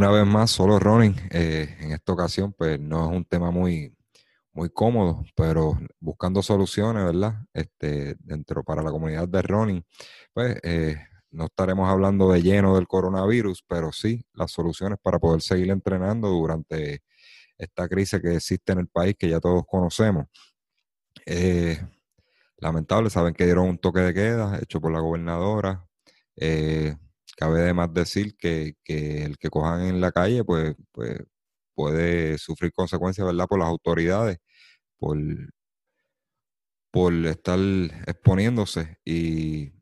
Una vez más, solo running. Eh, en esta ocasión, pues no es un tema muy, muy cómodo, pero buscando soluciones, ¿verdad? Este, dentro para la comunidad de running, pues eh, no estaremos hablando de lleno del coronavirus, pero sí las soluciones para poder seguir entrenando durante esta crisis que existe en el país, que ya todos conocemos. Eh, lamentable, saben que dieron un toque de queda hecho por la gobernadora. Cabe además decir que, el que cojan en la calle, pues, pues puede sufrir consecuencias, ¿verdad?, por las autoridades, por, por estar exponiéndose. Y,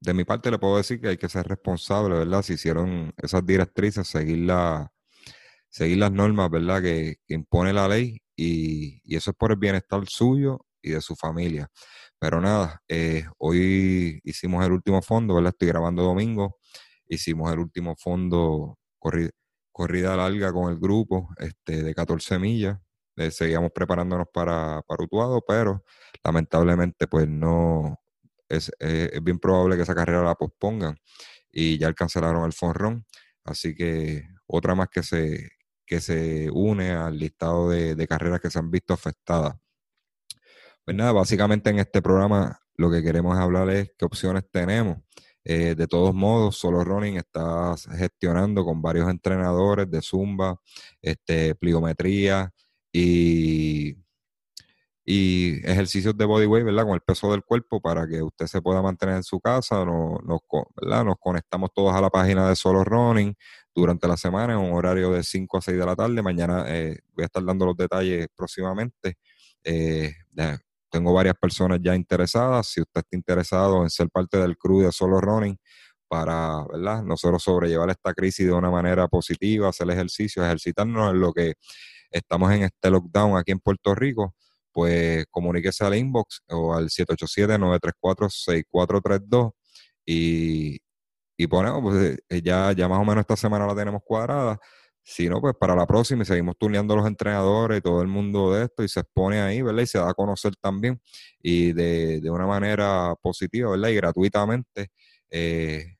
de mi parte le puedo decir que hay que ser responsable, ¿verdad? Si hicieron esas directrices, seguir, la, seguir las normas, ¿verdad?, que, impone la ley. Y, y eso es por el bienestar suyo y de su familia. Pero nada, eh, hoy hicimos el último fondo, ¿verdad? Estoy grabando domingo. Hicimos el último fondo, corrida, larga con el grupo este, de 14 millas. Eh, seguíamos preparándonos para, para Utuado, pero lamentablemente pues no, es, es, bien probable que esa carrera la pospongan y ya cancelaron el fonrón. Así que otra más que se, que se une al listado de carreras que se han visto afectadas. Pues nada, básicamente en este programa lo que queremos hablar es qué opciones tenemos. Eh, de todos modos, Solo Running está gestionando con varios entrenadores de Zumba, este, pliometría y, y ejercicios de bodyweight, ¿verdad? Con el peso del cuerpo para que usted se pueda mantener en su casa. Nos, nos, nos conectamos todos a la página de Solo Running durante la semana en un horario de 5 a 6 de la tarde. Mañana eh, voy a estar dando los detalles próximamente. Eh, tengo varias personas ya interesadas. Si usted está interesado en ser parte del crew de Solo Running para, ¿verdad? Nosotros sobrellevar esta crisis de una manera positiva, hacer ejercicio, ejercitarnos en lo que estamos en este lockdown aquí en Puerto Rico, pues comuníquese al inbox o al 787-934-6432 y, y ponemos, pues eh, ya, ya más o menos esta semana la tenemos cuadrada si no, pues para la próxima y seguimos turneando los entrenadores y todo el mundo de esto y se expone ahí, ¿verdad? Y se da a conocer también y de, una manera positiva, ¿verdad? Y gratuitamente eh,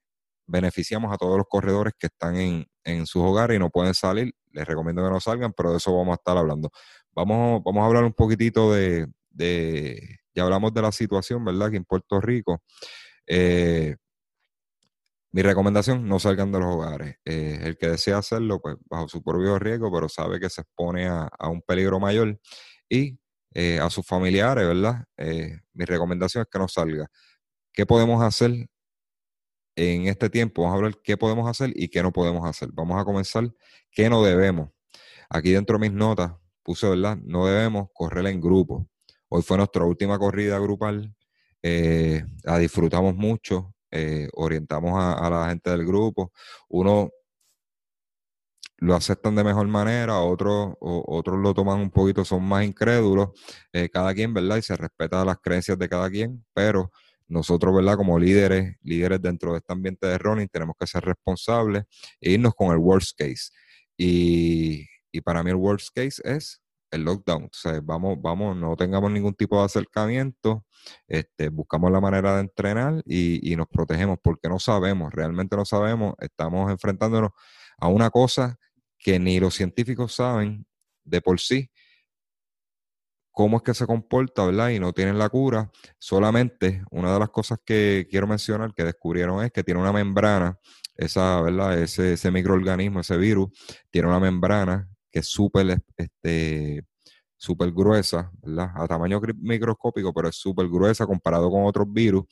beneficiamos a todos los corredores que están en, en sus hogares y no pueden salir. Les recomiendo que no salgan, pero de eso vamos a estar hablando. Vamos, vamos a hablar un poquitito de, de ya hablamos de la situación, ¿verdad? Aquí en Puerto Rico. Eh, mi recomendación, no salgan de los hogares. Eh, el que desea hacerlo, pues bajo su propio riesgo, pero sabe que se expone a, un peligro mayor y eh, a sus familiares, ¿verdad? Eh, mi recomendación es que no salga. ¿Qué podemos hacer en este tiempo? Vamos a hablar qué podemos hacer y qué no podemos hacer. Vamos a comenzar qué no debemos. Aquí dentro de mis notas puse, ¿verdad? No debemos correr en grupo. Hoy fue nuestra última corrida grupal. la disfrutamos mucho. Eh, orientamos a, la gente del grupo. Uno lo aceptan de mejor manera, otros, otros lo toman un poquito, son más incrédulos, eh, cada quien, ¿verdad? Y se respeta las creencias de cada quien, pero nosotros, ¿verdad? Como líderes, líderes dentro de este ambiente de running, tenemos que ser responsables e irnos con el worst case. Y, y para mí el worst case es el lockdown. O sea, vamos, vamos, no tengamos ningún tipo de acercamiento, este, buscamos la manera de entrenar y, nos protegemos porque no sabemos, realmente no sabemos, estamos enfrentándonos a una cosa que ni los científicos saben de por sí cómo es que se comporta, ¿verdad? Y no tienen la cura. Solamente una de las cosas que quiero mencionar que descubrieron es que tiene una membrana, esa, ¿verdad? Ese, ese microorganismo, ese virus, tiene una membrana que es súper este, super gruesa, ¿verdad? A tamaño microscópico, pero es súper gruesa comparado con otros virus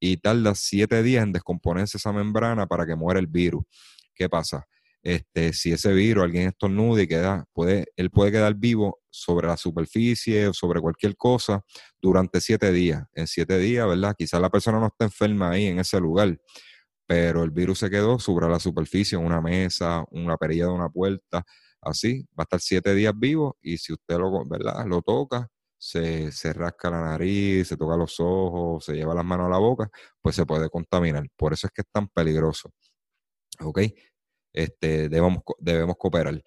y tarda siete días en descomponerse esa membrana para que muera el virus. ¿Qué pasa? Este, si ese virus alguien estornuda y queda, puede, él puede quedar vivo sobre la superficie o sobre cualquier cosa durante siete días. En siete días, ¿verdad? Quizás la persona no está enferma ahí en ese lugar, pero el virus se quedó sobre la superficie, en una mesa, una perilla de una puerta, así, va a estar siete días vivo y si usted lo, ¿verdad? lo toca, se, se, rasca la nariz, se toca los ojos, se lleva las manos a la boca, pues se puede contaminar. Por eso es que es tan peligroso. ¿Ok? Este, debemos, debemos cooperar.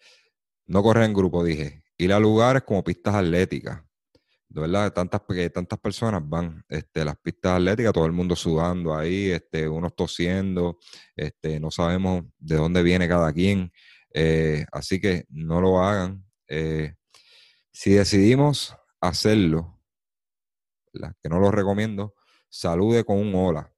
No correr en grupo, dije. Ir a lugares como pistas atléticas. de verdad, tantas, tantas personas van, este, las pistas atléticas, todo el mundo sudando ahí, este, unos tosiendo, este, no sabemos de dónde viene cada quien, eh, así que no lo hagan. Eh, si decidimos hacerlo, que no lo recomiendo, salude con un hola.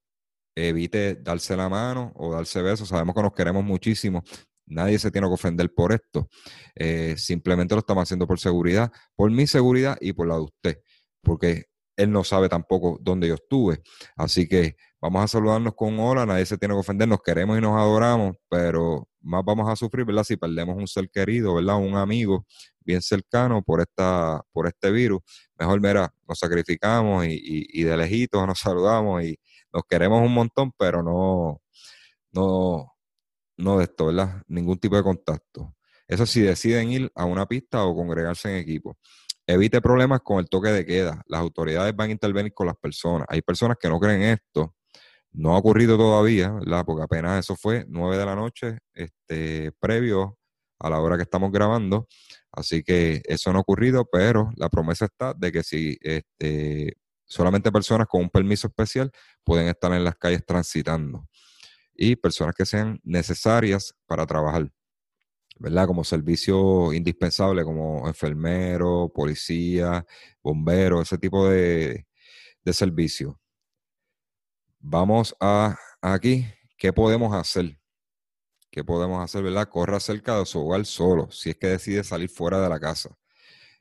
Evite darse la mano o darse besos. Sabemos que nos queremos muchísimo, Nadie se tiene que ofender por esto. Eh, simplemente lo estamos haciendo por seguridad, por mi seguridad y por la de usted, porque él no sabe tampoco dónde yo estuve. Así que vamos a saludarnos con hola, nadie se tiene que ofender, nos queremos y nos adoramos, pero más vamos a sufrir, ¿verdad? Si perdemos un ser querido, ¿verdad? Un amigo bien cercano por, esta, por este virus. Mejor, mira, nos sacrificamos y, y de lejitos nos saludamos y nos queremos un montón, pero no, no, no de esto, ¿verdad? Ningún tipo de contacto. Eso sí, deciden ir a una pista o congregarse en equipo. Evite problemas con el toque de queda. Las autoridades van a intervenir con las personas. Hay personas que no creen esto. No ha ocurrido todavía, ¿verdad? Porque apenas eso fue nueve de la noche, este, previo a la hora que estamos grabando. Así que eso no ha ocurrido, pero la promesa está de que si este, solamente personas con un permiso especial pueden estar en las calles transitando y personas que sean necesarias para trabajar, ¿verdad? Como servicio indispensable, como enfermero, policía, bombero, ese tipo de, de servicio. Vamos a aquí, ¿qué podemos hacer? ¿Qué podemos hacer, verdad? Corra cerca de su hogar solo, si es que decide salir fuera de la casa.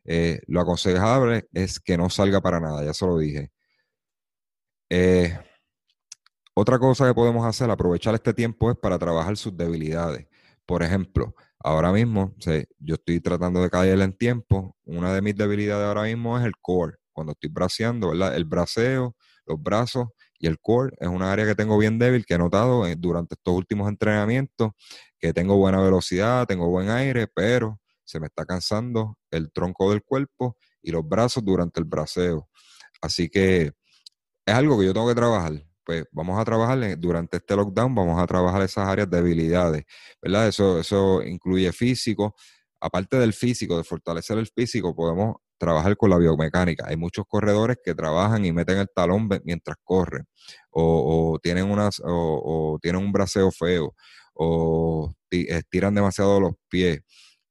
Eh, lo aconsejable es que no salga para nada, ya se lo dije. Eh, otra cosa que podemos hacer, aprovechar este tiempo, es para trabajar sus debilidades. Por ejemplo, ahora mismo, yo estoy tratando de caer en tiempo. Una de mis debilidades ahora mismo es el core. Cuando estoy braceando, ¿verdad? El braceo, los brazos y el core es una área que tengo bien débil, que he notado eh, durante estos últimos entrenamientos, que tengo buena velocidad, tengo buen aire, pero se me está cansando el tronco del cuerpo y los brazos durante el braceo. Así que es algo que yo tengo que trabajar pues vamos a trabajar durante este lockdown, vamos a trabajar esas áreas de debilidades, ¿verdad? Eso, eso incluye físico. Aparte del físico, de fortalecer el físico, podemos trabajar con la biomecánica. Hay muchos corredores que trabajan y meten el talón mientras corren, o, tienen, unas, o, tienen un braceo feo, o estiran demasiado los pies,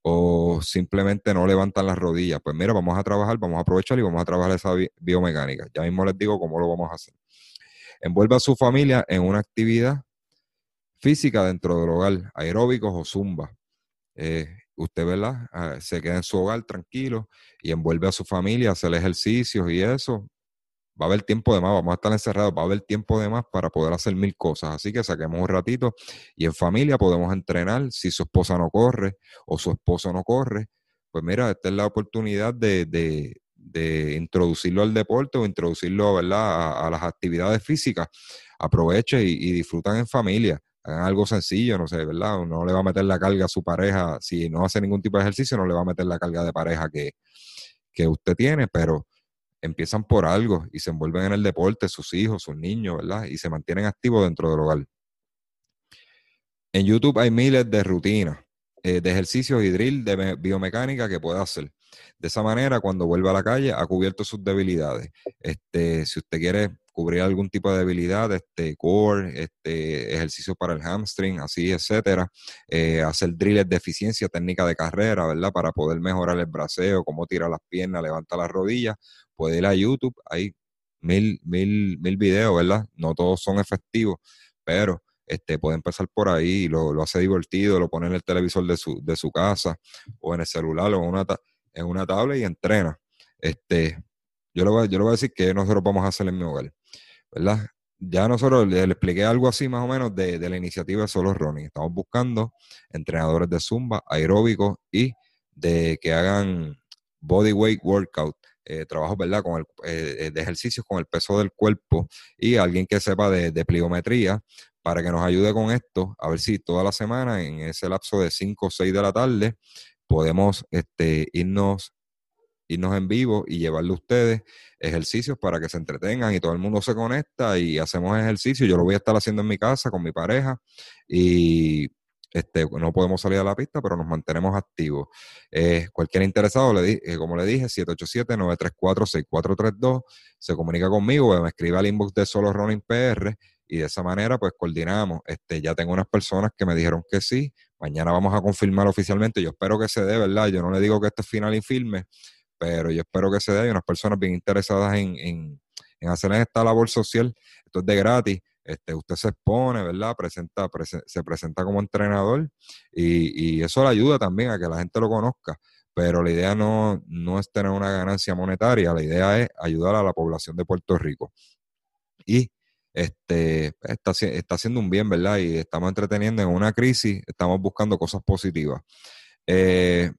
o simplemente no levantan las rodillas. Pues mira, vamos a trabajar, vamos a aprovechar y vamos a trabajar esa biomecánica. Ya mismo les digo cómo lo vamos a hacer. Envuelva a su familia en una actividad física dentro del hogar, aeróbicos o zumba. Eh, usted, ¿verdad? Ah, se queda en su hogar tranquilo y envuelve a su familia hacer ejercicios y eso. Va a haber tiempo de más, vamos a estar encerrados, va a haber tiempo de más para poder hacer mil cosas. Así que saquemos un ratito y en familia podemos entrenar. Si su esposa no corre o su esposo no corre, pues mira, esta es la oportunidad de, de introducirlo al deporte o introducirlo ¿verdad? A, las actividades físicas, aproveche y, disfrutan en familia. Algo sencillo, no sé, ¿verdad? No le va a meter la carga a su pareja, si no hace ningún tipo de ejercicio, no le va a meter la carga de pareja que, que usted tiene, pero empiezan por algo y se envuelven en el deporte, sus hijos, sus niños, ¿verdad? Y se mantienen activos dentro del hogar. En YouTube hay miles de rutinas, eh, de ejercicios y drill de biomecánica que puede hacer. De esa manera, cuando vuelva a la calle, ha cubierto sus debilidades. Este, si usted quiere cubrir algún tipo de debilidad, este core, este ejercicio para el hamstring, así, etcétera, eh, hacer drills de eficiencia, técnica de carrera, ¿verdad? Para poder mejorar el braceo, cómo tira las piernas, levanta las rodillas, puede ir a YouTube, hay mil, mil, mil videos, ¿verdad? No todos son efectivos, pero este, puede empezar por ahí, lo, lo hace divertido, lo pone en el televisor de su, de su casa o en el celular o en una, en una tablet y entrena. Este, yo, le voy, yo le voy a decir que nosotros vamos a hacer en mi hogar, ¿verdad? Ya nosotros le, expliqué algo así más o menos de, de la iniciativa de Solo Running. Estamos buscando entrenadores de Zumba, aeróbicos y de que hagan body weight workout, eh, trabajo ¿verdad? Con el, eh, de ejercicios con el peso del cuerpo y alguien que sepa de, de, pliometría para que nos ayude con esto, a ver si toda la semana, en ese lapso de 5 o 6 de la tarde, podemos este, irnos, irnos en vivo y llevarle a ustedes ejercicios para que se entretengan y todo el mundo se conecta y hacemos ejercicio. Yo lo voy a estar haciendo en mi casa con mi pareja y, este, no podemos salir a la pista, pero nos mantenemos activos. Eh, cualquier interesado, le eh, como le dije, 787-934-6432, se comunica conmigo, me escribe al inbox de Solo Running PR y de esa manera pues coordinamos. Este, ya tengo unas personas que me dijeron que sí, mañana vamos a confirmar oficialmente, yo espero que se dé, ¿verdad? Yo no le digo que este es final infirme, pero yo espero que se dé, hay unas personas bien interesadas en, en, en hacer esta labor social, esto es de gratis, este, usted se expone, ¿verdad? Presenta, se presenta como entrenador y, y, eso le ayuda también a que la gente lo conozca. Pero la idea no, no es tener una ganancia monetaria, la idea es ayudar a la población de Puerto Rico. Y este, está, está haciendo un bien, ¿verdad? Y estamos entreteniendo en una crisis, estamos buscando cosas positivas. Eh,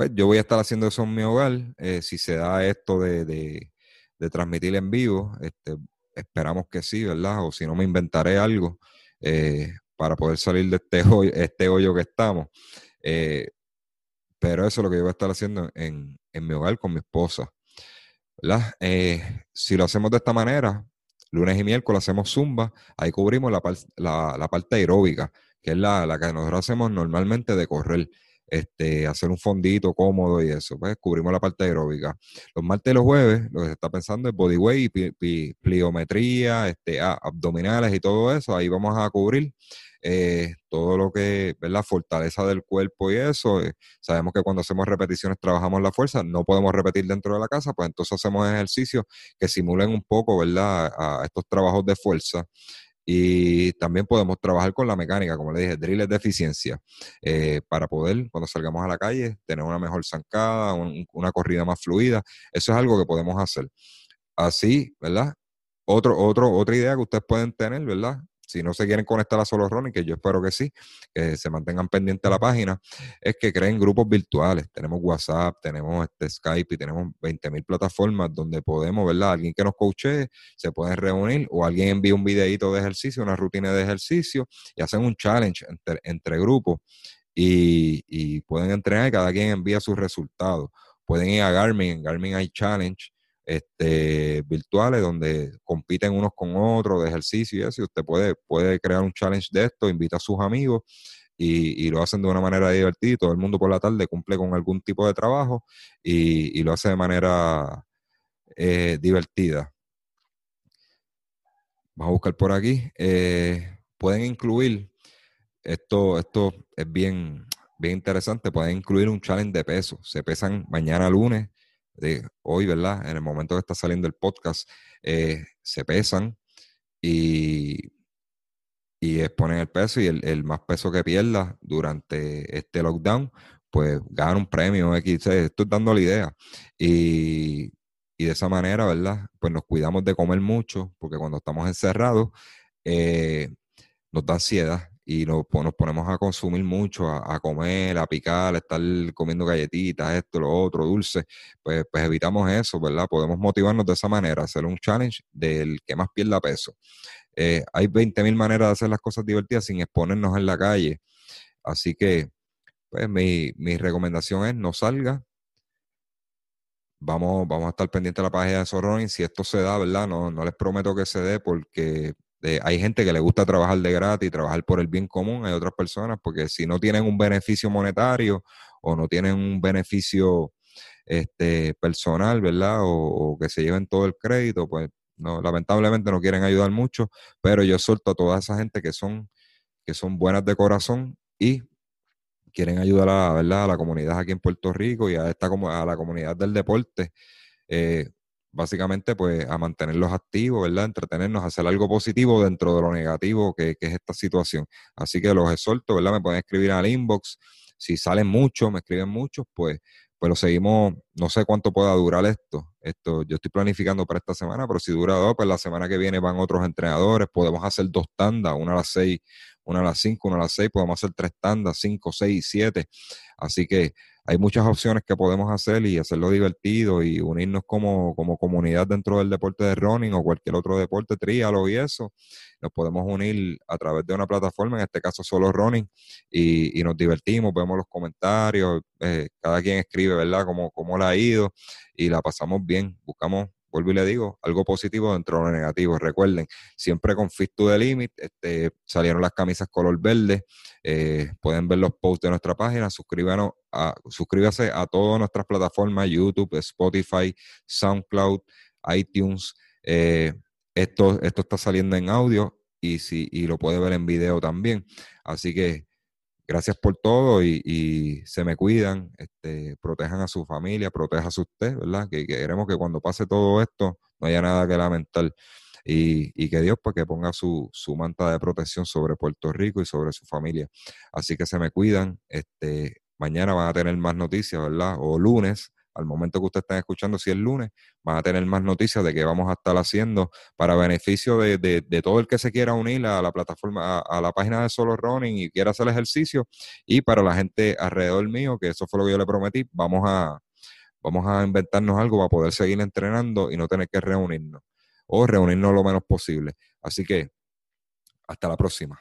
pues yo voy a estar haciendo eso en mi hogar. Eh, si se da esto de, de, transmitir en vivo, este, Esperamos que sí, ¿verdad? O si no, me inventaré algo eh, para poder salir de este hoyo, este hoyo que estamos. Eh, pero eso es lo que yo voy a estar haciendo en, mi hogar con mi esposa. si lo hacemos de esta manera, lunes y miércoles hacemos zumba, ahí cubrimos la, la, parte aeróbica, que es la, la, que nosotros hacemos normalmente de correr este, hacer un fondito cómodo y eso. Pues cubrimos la parte aeróbica. Los martes y los jueves, lo que se está pensando es bodyweight, pliometría, este, abdominales y todo eso. Ahí vamos a cubrir eh, todo lo que es la fortaleza del cuerpo y eso. Eh, sabemos que cuando hacemos repeticiones trabajamos la fuerza, no podemos repetir dentro de la casa, pues entonces hacemos ejercicios que simulen un poco, ¿verdad?, a estos trabajos de fuerza. Y también podemos trabajar con la mecánica, como le dije, drills de eficiencia, eh, para poder, cuando salgamos a la calle, tener una mejor zancada, una corrida más fluida. Eso es algo que podemos hacer. Así, ¿verdad? Otro, otro, otra idea que ustedes pueden tener, ¿verdad? Si no se quieren conectar a Solo Running, que yo espero que sí, que se mantengan pendientes de la página, es que creen grupos virtuales. Tenemos WhatsApp, tenemos este Skype y tenemos 20.000 plataformas donde podemos, ¿verdad? Alguien que nos coache se puede reunir o alguien envía un videito de ejercicio, una rutina de ejercicio y hacen un challenge entre, grupos y, y pueden entrenar y cada quien envía sus resultados. Pueden ir a Garmin, en Garmin hay challenge este, virtuales donde compiten unos con otros de ejercicio y eso. Usted puede, puede crear un challenge de esto, invita a sus amigos y, lo hacen de una manera divertida. Todo el mundo por la tarde cumple con algún tipo de trabajo y, lo hace de manera eh, divertida. Vamos a buscar por aquí. Eh, pueden incluir, esto, esto es bien, bien interesante, pueden incluir un challenge de peso. Se pesan mañana lunes de hoy, ¿verdad? En el momento que está saliendo el podcast, eh, se pesan y, y exponen el peso y el, más peso que pierda durante este lockdown, pues gana un premio X. Estoy dando la idea. Y, y, de esa manera, ¿verdad? Pues nos cuidamos de comer mucho, porque cuando estamos encerrados, eh, nos da ansiedad y nos, nos ponemos a consumir mucho, a, comer, a picar, a estar comiendo galletitas, esto, lo otro, dulce, pues, pues evitamos eso, ¿verdad? Podemos motivarnos de esa manera, hacer un challenge del que más pierda peso. Eh, hay 20.000 maneras de hacer las cosas divertidas sin exponernos en la calle. Así que, pues mi, mi recomendación es no salga. Vamos, vamos a estar pendientes de la página de Soronin. Si esto se da, ¿verdad? No, no les prometo que se dé porque hay gente que le gusta trabajar de gratis, trabajar por el bien común, hay otras personas porque si no tienen un beneficio monetario o no tienen un beneficio este, personal, ¿verdad? O, que se lleven todo el crédito, pues lamentablemente no quieren ayudar mucho, pero yo suelto a toda esa gente que son, que son buenas de corazón y quieren ayudar a, ¿verdad? a la comunidad aquí en Puerto Rico y a, esta, a la comunidad del deporte. Eh, básicamente pues a mantenerlos activos, ¿verdad? Entretenernos, hacer algo positivo dentro de lo negativo que, es esta situación. Así que los exhorto, ¿verdad? Me pueden escribir al inbox. Si salen muchos, me escriben muchos, pues, pues lo seguimos, no sé cuánto pueda durar esto. Esto, yo estoy planificando para esta semana, pero si dura dos, pues la semana que viene van otros entrenadores, podemos hacer dos tandas, una a las seis, una a las cinco, una a las seis, podemos hacer tres tandas, cinco, seis, siete. Así que hay muchas opciones que podemos hacer y hacerlo divertido y unirnos como, como comunidad dentro del deporte de running o cualquier otro deporte, trialo y eso. Nos podemos unir a través de una plataforma, en este caso solo running, y, nos divertimos, vemos los comentarios, eh, cada quien escribe, ¿verdad?, cómo, cómo le ha ido y la pasamos bien. Buscamos vuelvo y le digo, algo positivo dentro de lo negativo. Recuerden, siempre con Fit to the Limit, este, salieron las camisas color verde, eh, pueden ver los posts de nuestra página, suscríbanos a, suscríbase a todas nuestras plataformas, YouTube, Spotify, SoundCloud, iTunes. Eh, esto, esto está saliendo en audio y, si, y lo puede ver en video también. Así que gracias por todo y, se me cuidan, este, protejan a su familia, proteja a usted, ¿verdad? Que, queremos que cuando pase todo esto no haya nada que lamentar. Y, que Dios pues que ponga su, su, manta de protección sobre Puerto Rico y sobre su familia. Así que se me cuidan. Este, mañana van a tener más noticias, ¿verdad? O lunes al momento que ustedes estén escuchando, si es lunes, van a tener más noticias de qué vamos a estar haciendo para beneficio de, de, todo el que se quiera unir a la plataforma, a, la página de Solo Running y quiera hacer ejercicio, y para la gente alrededor mío, que eso fue lo que yo le prometí, vamos a, vamos a inventarnos algo para poder seguir entrenando y no tener que reunirnos, o reunirnos lo menos posible. Así que, hasta la próxima.